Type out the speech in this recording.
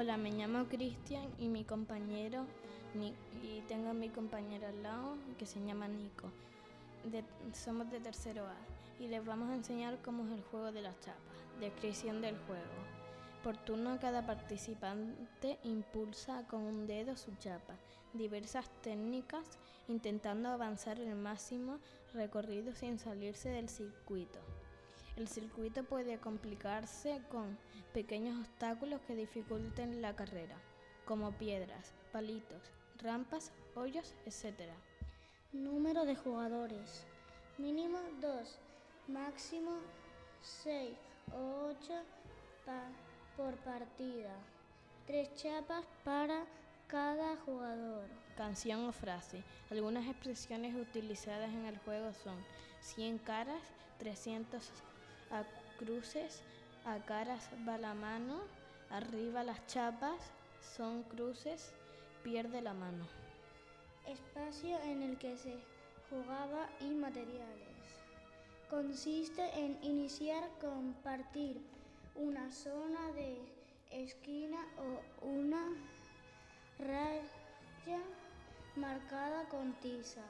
Hola, me llamo Cristian y mi compañero y tengo a mi compañero al lado que se llama Nico. somos de tercero A y les vamos a enseñar cómo es el juego de las chapas. Descripción del juego. Por turno cada participante impulsa con un dedo su chapa. Diversas técnicas intentando avanzar el máximo recorrido sin salirse del circuito. El circuito puede complicarse con pequeños obstáculos que dificulten la carrera, como piedras, palitos, rampas, hoyos, etc. Número de jugadores. Mínimo 2, máximo 6 o 8 por partida. Tres chapas para cada jugador. Canción o frase. Algunas expresiones utilizadas en el juego son 100 caras, 300 a cruces, a caras va la mano, arriba las chapas, son cruces, pierde la mano. Espacio en el que se jugaba y materiales. Consiste en iniciar con partir una zona de esquina o una raya marcada con tiza.